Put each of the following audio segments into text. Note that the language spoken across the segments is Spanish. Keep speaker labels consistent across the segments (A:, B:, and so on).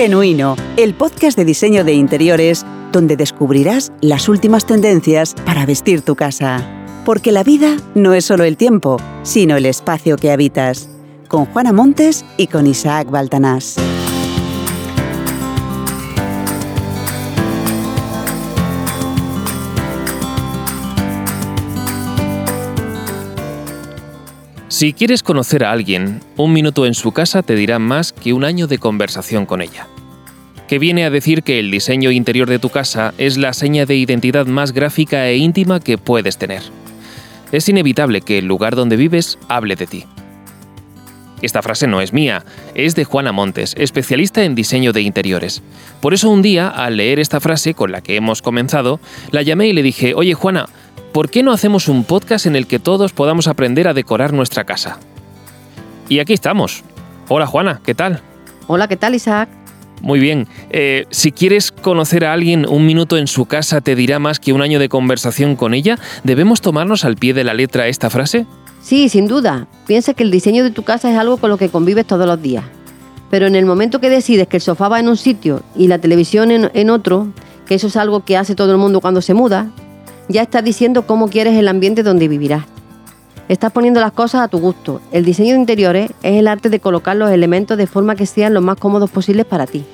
A: Genuino, el podcast de diseño de interiores donde descubrirás las últimas tendencias para vestir tu casa. Porque la vida no es solo el tiempo, sino el espacio que habitas. Con Juana Montes y con Isaac Baltanás.
B: Si quieres conocer a alguien, un minuto en su casa te dirá más que un año de conversación con ella. Que viene a decir que el diseño interior de tu casa es la seña de identidad más gráfica e íntima que puedes tener. Es inevitable que el lugar donde vives hable de ti. Esta frase no es mía, es de Juana Montes, especialista en diseño de interiores. Por eso un día, al leer esta frase con la que hemos comenzado, la llamé y le dije, oye Juana, ¿por qué no hacemos un podcast en el que todos podamos aprender a decorar nuestra casa? Y aquí estamos. Hola Juana, ¿qué tal?
C: Hola, ¿qué tal Isaac?
B: Muy bien. Eh, si quieres conocer a alguien un minuto en su casa te dirá más que un año de conversación con ella, ¿debemos tomarnos al pie de la letra esta frase?
C: Sí, sin duda. Piensa que el diseño de tu casa es algo con lo que convives todos los días. Pero en el momento que decides que el sofá va en un sitio y la televisión en, en otro, que eso es algo que hace todo el mundo cuando se muda, ya estás diciendo cómo quieres el ambiente donde vivirás. Estás poniendo las cosas a tu gusto. El diseño de interiores es el arte de colocar los elementos de forma que sean lo más cómodos posibles para ti,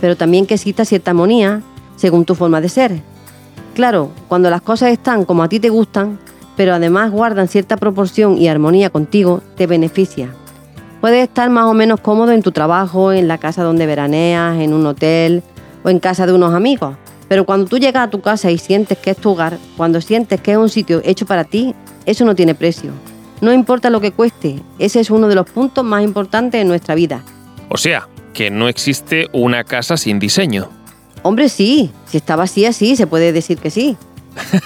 C: pero también que exista cierta armonía según tu forma de ser. Claro, cuando las cosas están como a ti te gustan, pero además guardan cierta proporción y armonía contigo, te beneficia. Puedes estar más o menos cómodo en tu trabajo, en la casa donde veraneas, en un hotel o en casa de unos amigos, pero cuando tú llegas a tu casa y sientes que es tu hogar, cuando sientes que es un sitio hecho para ti, eso no tiene precio. No importa lo que cueste, ese es uno de los puntos más importantes en nuestra vida.
B: O sea, que no existe una casa sin diseño.
C: Hombre, sí, si está vacía, sí, se puede decir que sí.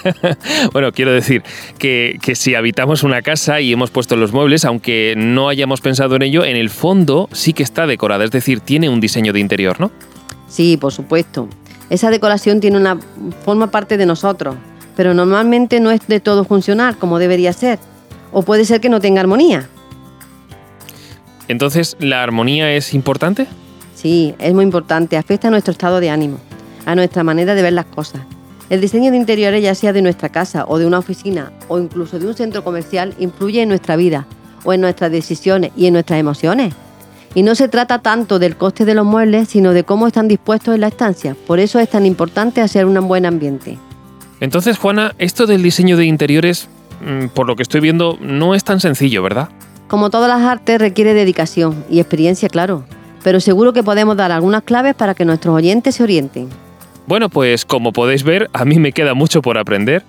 B: bueno, quiero decir que, que, si habitamos una casa y hemos puesto los muebles, aunque no hayamos pensado en ello, en el fondo sí que está decorada, es decir, tiene un diseño de interior, ¿no?
C: Sí, por supuesto. Esa decoración tiene una forma parte de nosotros, pero normalmente no es de todo funcional como debería ser, o puede ser que no tenga armonía.
B: Entonces, ¿la armonía es importante?
C: Sí, es muy importante, afecta a nuestro estado de ánimo, a nuestra manera de ver las cosas. El diseño de interiores, ya sea de nuestra casa o de una oficina o incluso de un centro comercial, influye en nuestra vida o en nuestras decisiones y en nuestras emociones. Y no se trata tanto del coste de los muebles, sino de cómo están dispuestos en la estancia. Por eso es tan importante hacer un buen ambiente.
B: Entonces, Juana, esto del diseño de interiores, mm, por lo que estoy viendo, no es tan sencillo, ¿verdad?
C: Como todas las artes, requiere dedicación y experiencia, claro. Pero seguro que podemos dar algunas claves para que nuestros oyentes se orienten.
B: Bueno, pues como podéis ver, a mí me queda mucho por aprender,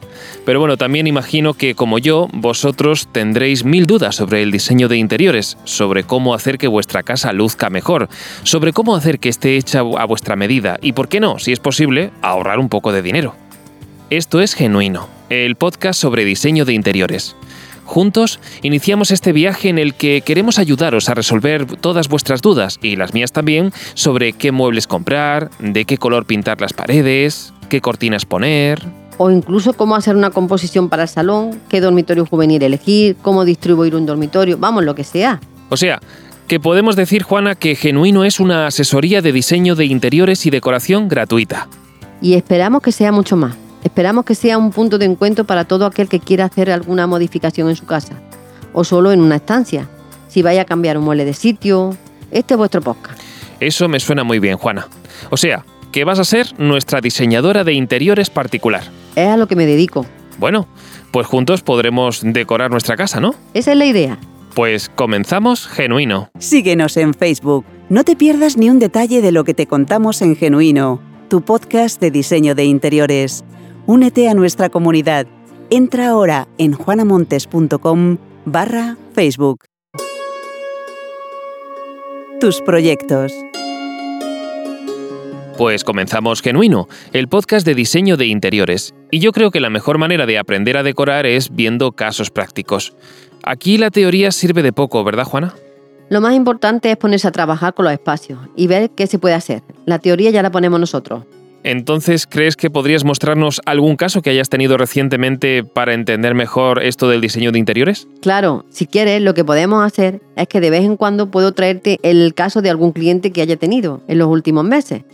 B: pero bueno, también imagino que como yo, vosotros tendréis mil dudas sobre el diseño de interiores, sobre cómo hacer que vuestra casa luzca mejor, sobre cómo hacer que esté hecha a vuestra medida y, por qué no, si es posible, ahorrar un poco de dinero. Esto es Genuino, el podcast sobre diseño de interiores. Juntos iniciamos este viaje en el que queremos ayudaros a resolver todas vuestras dudas, y las mías también, sobre qué muebles comprar, de qué color pintar las paredes, qué cortinas poner.
C: O incluso cómo hacer una composición para el salón, qué dormitorio juvenil elegir, cómo distribuir un dormitorio, vamos, lo que sea.
B: O sea, que podemos decir, Juana, que Genuino es una asesoría de diseño de interiores y decoración gratuita.
C: Y esperamos que sea mucho más. Esperamos que sea un punto de encuentro para todo aquel que quiera hacer alguna modificación en su casa o solo en una estancia. Si vaya a cambiar un mueble de sitio, este es vuestro podcast.
B: Eso me suena muy bien, Juana. O sea, que vas a ser nuestra diseñadora de interiores particular.
C: Es a lo que me dedico.
B: Bueno, pues juntos podremos decorar nuestra casa, ¿no?
C: Esa es la idea.
B: Pues comenzamos genuino.
A: Síguenos en Facebook. No te pierdas ni un detalle de lo que te contamos en Genuino, tu podcast de diseño de interiores. Únete a nuestra comunidad. Entra ahora en juanamontes.com barra Facebook. Tus proyectos.
B: Pues comenzamos Genuino, el podcast de diseño de interiores. Y yo creo que la mejor manera de aprender a decorar es viendo casos prácticos. Aquí la teoría sirve de poco, ¿verdad, Juana?
C: Lo más importante es ponerse a trabajar con los espacios y ver qué se puede hacer. La teoría ya la ponemos nosotros.
B: Entonces, ¿crees que podrías mostrarnos algún caso que hayas tenido recientemente para entender mejor esto del diseño de interiores?
C: Claro, si quieres, lo que podemos hacer es que de vez en cuando puedo traerte el caso de algún cliente que haya tenido en los últimos meses.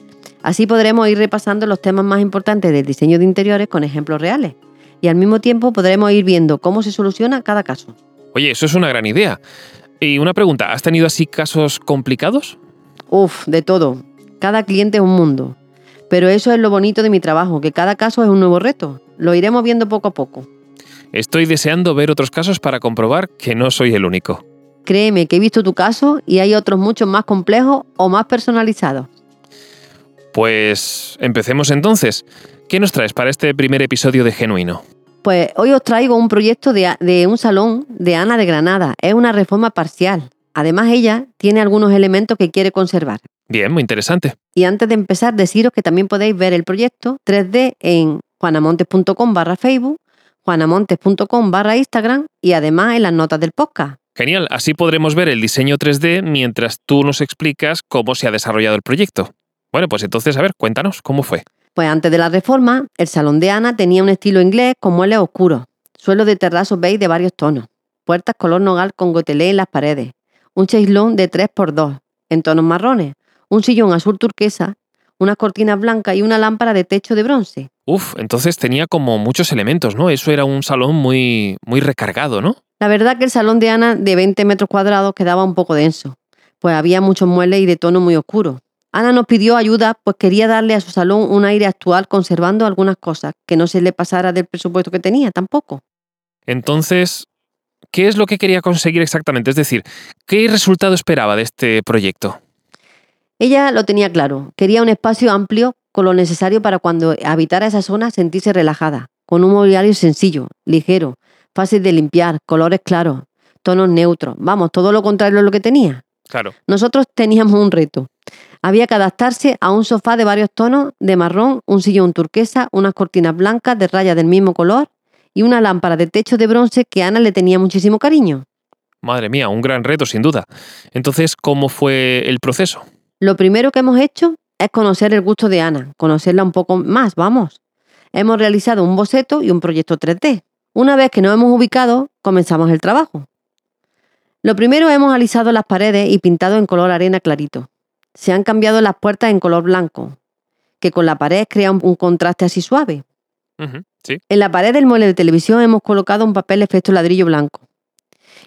C: Así podremos ir repasando los temas más importantes del diseño de interiores con ejemplos reales. Y al mismo tiempo podremos ir viendo cómo se soluciona cada caso.
B: Oye, eso es una gran idea. Y una pregunta, ¿has tenido así casos complicados?
C: Uf, de todo. Cada cliente es un mundo. Pero eso es lo bonito de mi trabajo, que cada caso es un nuevo reto. Lo iremos viendo poco a poco.
B: Estoy deseando ver otros casos para comprobar que no soy el único.
C: Créeme que he visto tu caso y hay otros muchos más complejos o más personalizados.
B: Pues empecemos entonces. ¿Qué nos traes para este primer episodio de Genuino?
C: Pues hoy os traigo un proyecto de, de, un salón de Ana de Granada. Es una reforma parcial. Además, ella tiene algunos elementos que quiere conservar.
B: Bien, muy interesante.
C: Y antes de empezar, deciros que también podéis ver el proyecto 3D en juanamontes.com barra Facebook, juanamontes.com barra Instagram y además en las notas del podcast.
B: Genial, así podremos ver el diseño 3D mientras tú nos explicas cómo se ha desarrollado el proyecto. Bueno, pues entonces, a ver, cuéntanos, ¿cómo fue?
C: Pues antes de la reforma, el salón de Ana tenía un estilo inglés con muebles oscuros, suelo de terrazo beige de varios tonos, puertas color nogal con gotelé en las paredes, un chaislón de 3x2 en tonos marrones, un sillón azul turquesa, unas cortinas blancas y una lámpara de techo de bronce.
B: Uf, entonces tenía como muchos elementos, ¿no? Eso era un salón muy, muy recargado, ¿no?
C: La verdad que el salón de Ana de 20 metros cuadrados quedaba un poco denso, pues había muchos muebles y de tono muy oscuro. Ana nos pidió ayuda, pues quería darle a su salón un aire actual conservando algunas cosas, que no se le pasara del presupuesto que tenía tampoco.
B: Entonces, ¿qué es lo que quería conseguir exactamente? Es decir, ¿qué resultado esperaba de este proyecto?
C: Ella lo tenía claro, quería un espacio amplio con lo necesario para cuando habitara esa zona sentirse relajada, con un mobiliario sencillo, ligero, fácil de limpiar, colores claros, tonos neutros, vamos, todo lo contrario a lo que tenía.
B: Claro.
C: Nosotros teníamos un reto. Había que adaptarse a un sofá de varios tonos, de marrón, un sillón turquesa, unas cortinas blancas de rayas del mismo color y una lámpara de techo de bronce que Ana le tenía muchísimo cariño.
B: Madre mía, un gran reto, sin duda. Entonces, ¿cómo fue el proceso?
C: Lo primero que hemos hecho es conocer el gusto de Ana, conocerla un poco más, vamos. Hemos realizado un boceto y un proyecto 3D. Una vez que nos hemos ubicado, comenzamos el trabajo. Lo primero hemos alisado las paredes y pintado en color arena clarito. Se han cambiado las puertas en color blanco, que con la pared crea un, contraste así suave.
B: Uh -huh, sí.
C: En la pared del mueble de televisión hemos colocado un papel efecto ladrillo blanco.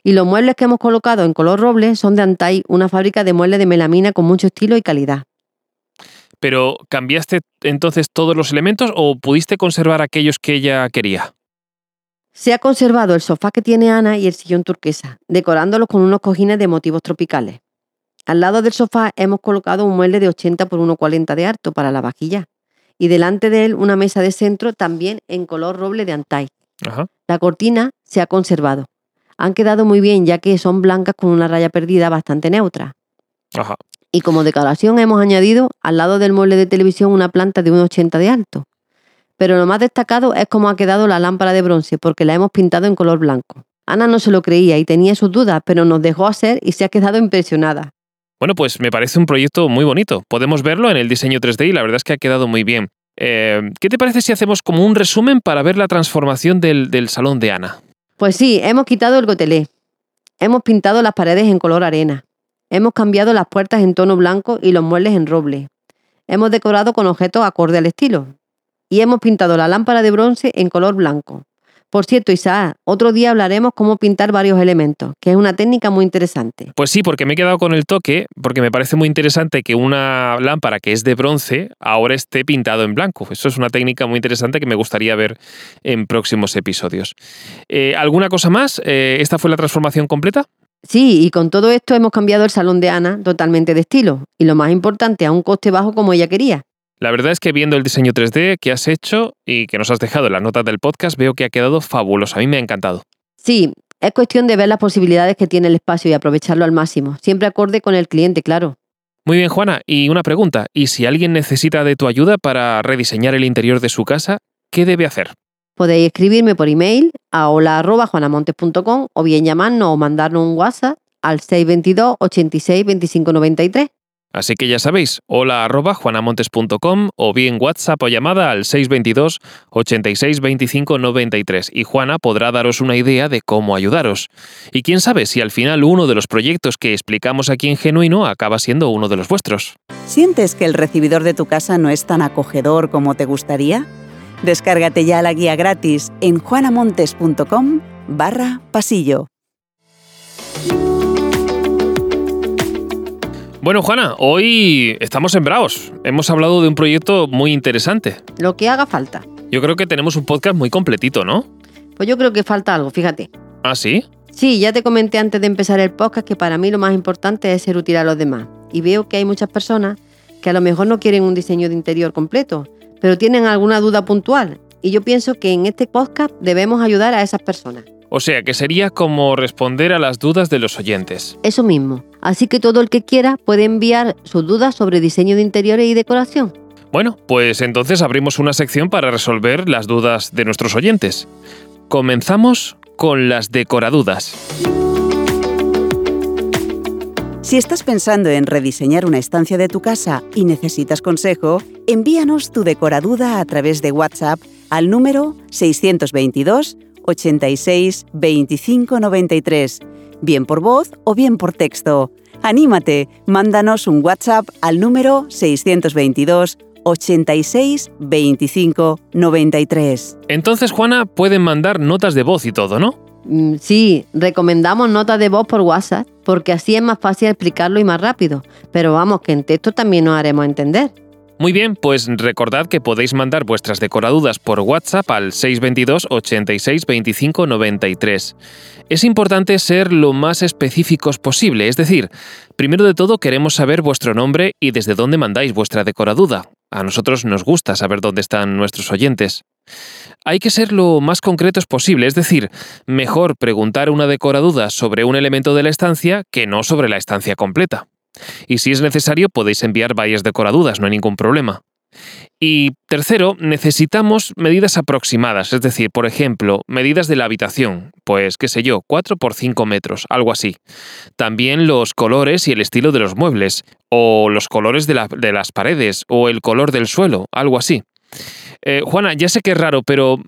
C: Y los muebles que hemos colocado en color roble son de Antai, una fábrica de muebles de melamina con mucho estilo y calidad.
B: Pero, ¿cambiaste entonces todos los elementos o pudiste conservar aquellos que ella quería?
C: Se ha conservado el sofá que tiene Ana y el sillón turquesa, decorándolos con unos cojines de motivos tropicales. Al lado del sofá hemos colocado un mueble de 80 por 1,40 de alto para la vajilla y delante de él una mesa de centro también en color roble de Antai.
B: Ajá.
C: La cortina se ha conservado. Han quedado muy bien ya que son blancas con una raya perdida bastante neutra.
B: Ajá.
C: Y como decoración hemos añadido al lado del mueble de televisión una planta de 1,80 de alto. Pero lo más destacado es cómo ha quedado la lámpara de bronce porque la hemos pintado en color blanco. Ana no se lo creía y tenía sus dudas, pero nos dejó hacer y se ha quedado impresionada.
B: Bueno, pues me parece un proyecto muy bonito. Podemos verlo en el diseño 3D y la verdad es que ha quedado muy bien. Eh, ¿Qué te parece si hacemos como un resumen para ver la transformación del, del salón de Ana?
C: Pues sí, hemos quitado el gotelé. Hemos pintado las paredes en color arena. Hemos cambiado las puertas en tono blanco y los muebles en roble. Hemos decorado con objetos acorde al estilo. Y hemos pintado la lámpara de bronce en color blanco. Por cierto, Isaac, otro día hablaremos cómo pintar varios elementos, que es una técnica muy interesante.
B: Pues sí, porque me he quedado con el toque, porque me parece muy interesante que una lámpara que es de bronce ahora esté pintado en blanco. Eso es una técnica muy interesante que me gustaría ver en próximos episodios. Eh, ¿Alguna cosa más? Eh, ¿Esta fue la transformación completa?
C: Sí, y con todo esto hemos cambiado el salón de Ana totalmente de estilo, y lo más importante, a un coste bajo como ella quería.
B: La verdad es que viendo el diseño 3D que has hecho y que nos has dejado en las notas del podcast, veo que ha quedado fabuloso. A mí me ha encantado.
C: Sí, es cuestión de ver las posibilidades que tiene el espacio y aprovecharlo al máximo, siempre acorde con el cliente, claro.
B: Muy bien, Juana. Y una pregunta. ¿Y si alguien necesita de tu ayuda para rediseñar el interior de su casa, qué debe hacer?
C: Podéis escribirme por email a hola.juanamontes.com o bien llamarnos o mandarnos un WhatsApp al 622 86 25 93.
B: Así que ya sabéis, hola arroba juanamontes.com o bien WhatsApp o llamada al 622 86 25 93 y Juana podrá daros una idea de cómo ayudaros. Y quién sabe si al final uno de los proyectos que explicamos aquí en Genuino acaba siendo uno de los vuestros.
A: ¿Sientes que el recibidor de tu casa no es tan acogedor como te gustaría? Descárgate ya la guía gratis en juanamontes.com barra pasillo.
B: Bueno, Juana, hoy estamos sembrados. Hemos hablado de un proyecto muy interesante.
C: Lo que haga falta.
B: Yo creo que tenemos un podcast muy completito, ¿no?
C: Pues yo creo que falta algo, fíjate.
B: ¿Ah, sí?
C: Sí, ya te comenté antes de empezar el podcast que para mí lo más importante es ser útil a los demás. Y veo que hay muchas personas que a lo mejor no quieren un diseño de interior completo, pero tienen alguna duda puntual. Y yo pienso que en este podcast debemos ayudar a esas personas.
B: O sea, que sería como responder a las dudas de los oyentes.
C: Eso mismo. Así que todo el que quiera puede enviar sus dudas sobre diseño de interiores y decoración.
B: Bueno, pues entonces abrimos una sección para resolver las dudas de nuestros oyentes. Comenzamos con las decoradudas.
A: Si estás pensando en rediseñar una estancia de tu casa y necesitas consejo, envíanos tu decoraduda a través de WhatsApp al número 622 86 25 93, bien por voz o bien por texto. Anímate, mándanos un WhatsApp al número 622 86 25 93.
B: Entonces, Juana, pueden mandar notas de voz y todo, ¿no?
C: Mm, Sí, recomendamos notas de voz por WhatsApp porque así es más fácil explicarlo y más rápido. Pero vamos, que en texto también nos haremos entender.
B: Muy bien, pues recordad que podéis mandar vuestras decoradudas por WhatsApp al 622 86 25 93. Es importante ser lo más específicos posible, es decir, primero de todo queremos saber vuestro nombre y desde dónde mandáis vuestra decoraduda. A nosotros nos gusta saber dónde están nuestros oyentes. Hay que ser lo más concretos posible, es decir, mejor preguntar una decoraduda sobre un elemento de la estancia que no sobre la estancia completa. Y si es necesario, podéis enviar varias decoradudas, no hay ningún problema. Y tercero, necesitamos medidas aproximadas, es decir, por ejemplo, medidas de la habitación, pues qué sé yo, 4 por 5 metros, algo así. También los colores y el estilo de los muebles, o los colores de las paredes, o el color del suelo, algo así. Eh, Juana, ya sé que es raro, pero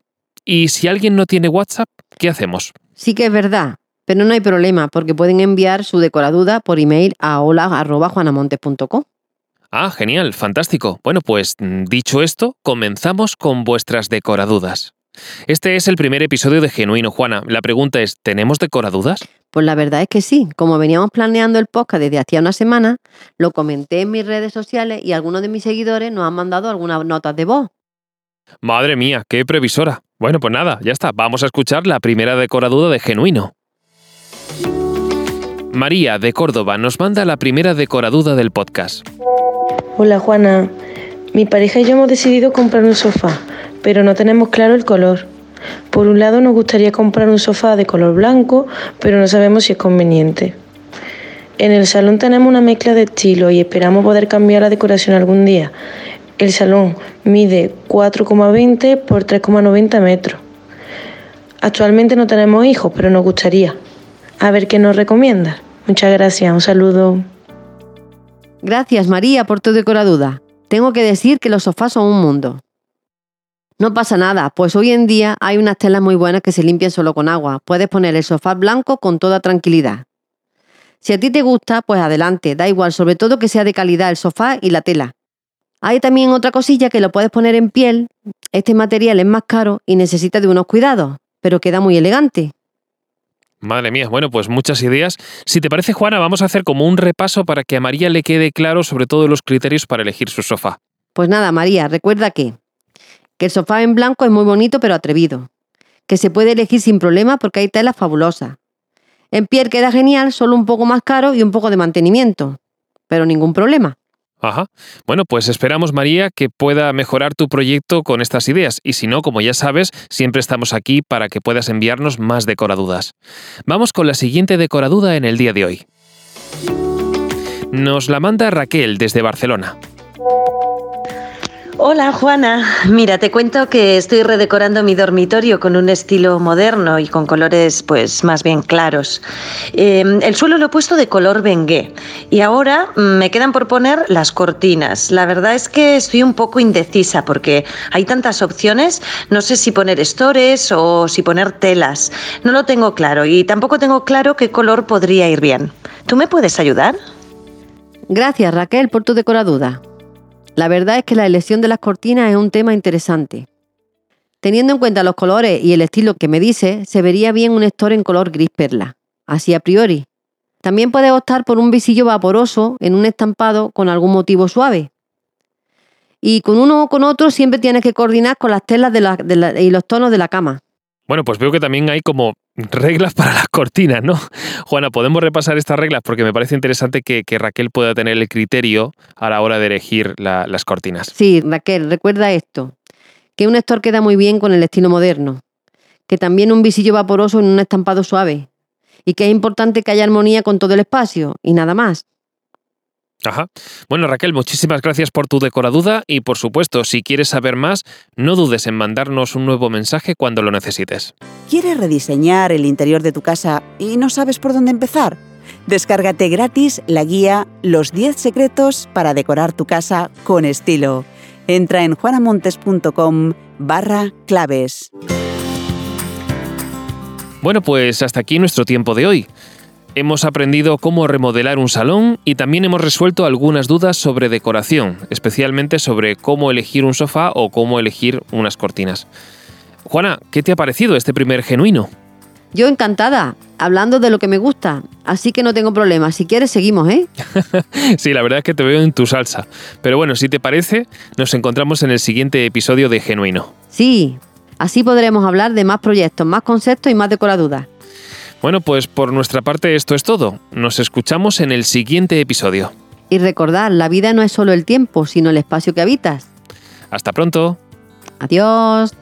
B: ¿y si alguien no tiene WhatsApp? ¿Qué hacemos?
C: Sí que es verdad, pero no hay problema porque pueden enviar su decoraduda por email a hola.juanamontes.com.
B: Ah, genial, fantástico. Bueno, pues mm, dicho esto, comenzamos con vuestras decoradudas. Este es el primer episodio de Genuino Juana. La pregunta es, ¿tenemos decoradudas?
C: Pues la verdad es que sí, como veníamos planeando el podcast desde hacía una semana, lo comenté en mis redes sociales y algunos de mis seguidores nos han mandado algunas notas de voz.
B: Madre mía, qué previsora. Bueno, pues nada, ya está. Vamos a escuchar la primera decoraduda de Genuino. María, de Córdoba, nos manda la primera decoraduda del podcast.
D: Hola Juana, mi pareja y yo hemos decidido comprar un sofá, pero no tenemos claro el color. Por un lado nos gustaría comprar un sofá de color blanco, pero no sabemos si es conveniente. En el salón tenemos una mezcla de estilos y esperamos poder cambiar la decoración algún día. El salón mide 4,20 por 3,90 metros. Actualmente no tenemos hijos, pero nos gustaría. A ver qué nos recomiendas. Muchas gracias, un saludo.
C: Gracias María por tu decoraduda. Tengo que decir que los sofás son un mundo. No pasa nada, pues hoy en día hay unas telas muy buenas que se limpian solo con agua. Puedes poner el sofá blanco con toda tranquilidad. Si a ti te gusta, pues adelante, da igual, sobre todo que sea de calidad el sofá y la tela. Hay también otra cosilla que lo puedes poner en piel. Este material es más caro y necesita de unos cuidados, pero queda muy elegante.
B: Madre mía, bueno, pues muchas ideas. Si te parece, Juana, vamos a hacer como un repaso para que a María le quede claro sobre todo los criterios para elegir su sofá.
C: Pues nada, María, recuerda que, que el sofá en blanco es muy bonito pero atrevido, que se puede elegir sin problema porque hay telas fabulosas. En piel queda genial, solo un poco más caro y un poco de mantenimiento, pero ningún problema.
B: Ajá. Bueno, pues esperamos, María, que pueda mejorar tu proyecto con estas ideas. Y si no, como ya sabes, siempre estamos aquí para que puedas enviarnos más decoradudas. Vamos con la siguiente decoraduda en el día de hoy. Nos la manda Raquel desde Barcelona.
E: Hola Juana, mira, te cuento que estoy redecorando mi dormitorio con un estilo moderno y con colores pues más bien claros. Eh, el suelo lo he puesto de color bengué y ahora me quedan por poner las cortinas. La verdad es que estoy un poco indecisa porque hay tantas opciones, no sé si poner estores o si poner telas. No lo tengo claro y tampoco tengo claro qué color podría ir bien. ¿Tú me puedes ayudar?
C: Gracias Raquel por tu decoraduda. La verdad es que la elección de las cortinas es un tema interesante. Teniendo en cuenta los colores y el estilo que me dice, se vería bien un store en color gris perla, así a priori. También puedes optar por un visillo vaporoso en un estampado con algún motivo suave. Y con uno o con otro siempre tienes que coordinar con las telas y los tonos de la cama.
B: Bueno, pues veo que también hay como reglas para las cortinas, ¿no? Juana, podemos repasar estas reglas porque me parece interesante que, Raquel pueda tener el criterio a la hora de elegir las cortinas.
C: Sí, Raquel, recuerda esto, que un estor queda muy bien con el estilo moderno, que también un visillo vaporoso en un estampado suave, y que es importante que haya armonía con todo el espacio, y nada más.
B: Ajá. Bueno, Raquel, muchísimas gracias por tu decoraduda y por supuesto, si quieres saber más, no dudes en mandarnos un nuevo mensaje cuando lo necesites.
A: ¿Quieres rediseñar el interior de tu casa y no sabes por dónde empezar? Descárgate gratis la guía Los 10 secretos para decorar tu casa con estilo. Entra en juanamontes.com barra claves.
B: Bueno, pues hasta aquí nuestro tiempo de hoy. Hemos aprendido cómo remodelar un salón y también hemos resuelto algunas dudas sobre decoración, especialmente sobre cómo elegir un sofá o cómo elegir unas cortinas. Juana, ¿qué te ha parecido este primer genuino?
C: Yo encantada, hablando de lo que me gusta, así que no tengo problema. Si quieres, seguimos, ¿eh?
B: sí, la verdad es que te veo en tu salsa. Pero bueno, si te parece, nos encontramos en el siguiente episodio de Genuino.
C: Sí, así podremos hablar de más proyectos, más conceptos y más decoraduras.
B: Bueno, pues por nuestra parte esto es todo. Nos escuchamos en el siguiente episodio.
C: Y recordad, la vida no es solo el tiempo, sino el espacio que habitas.
B: Hasta pronto.
C: Adiós.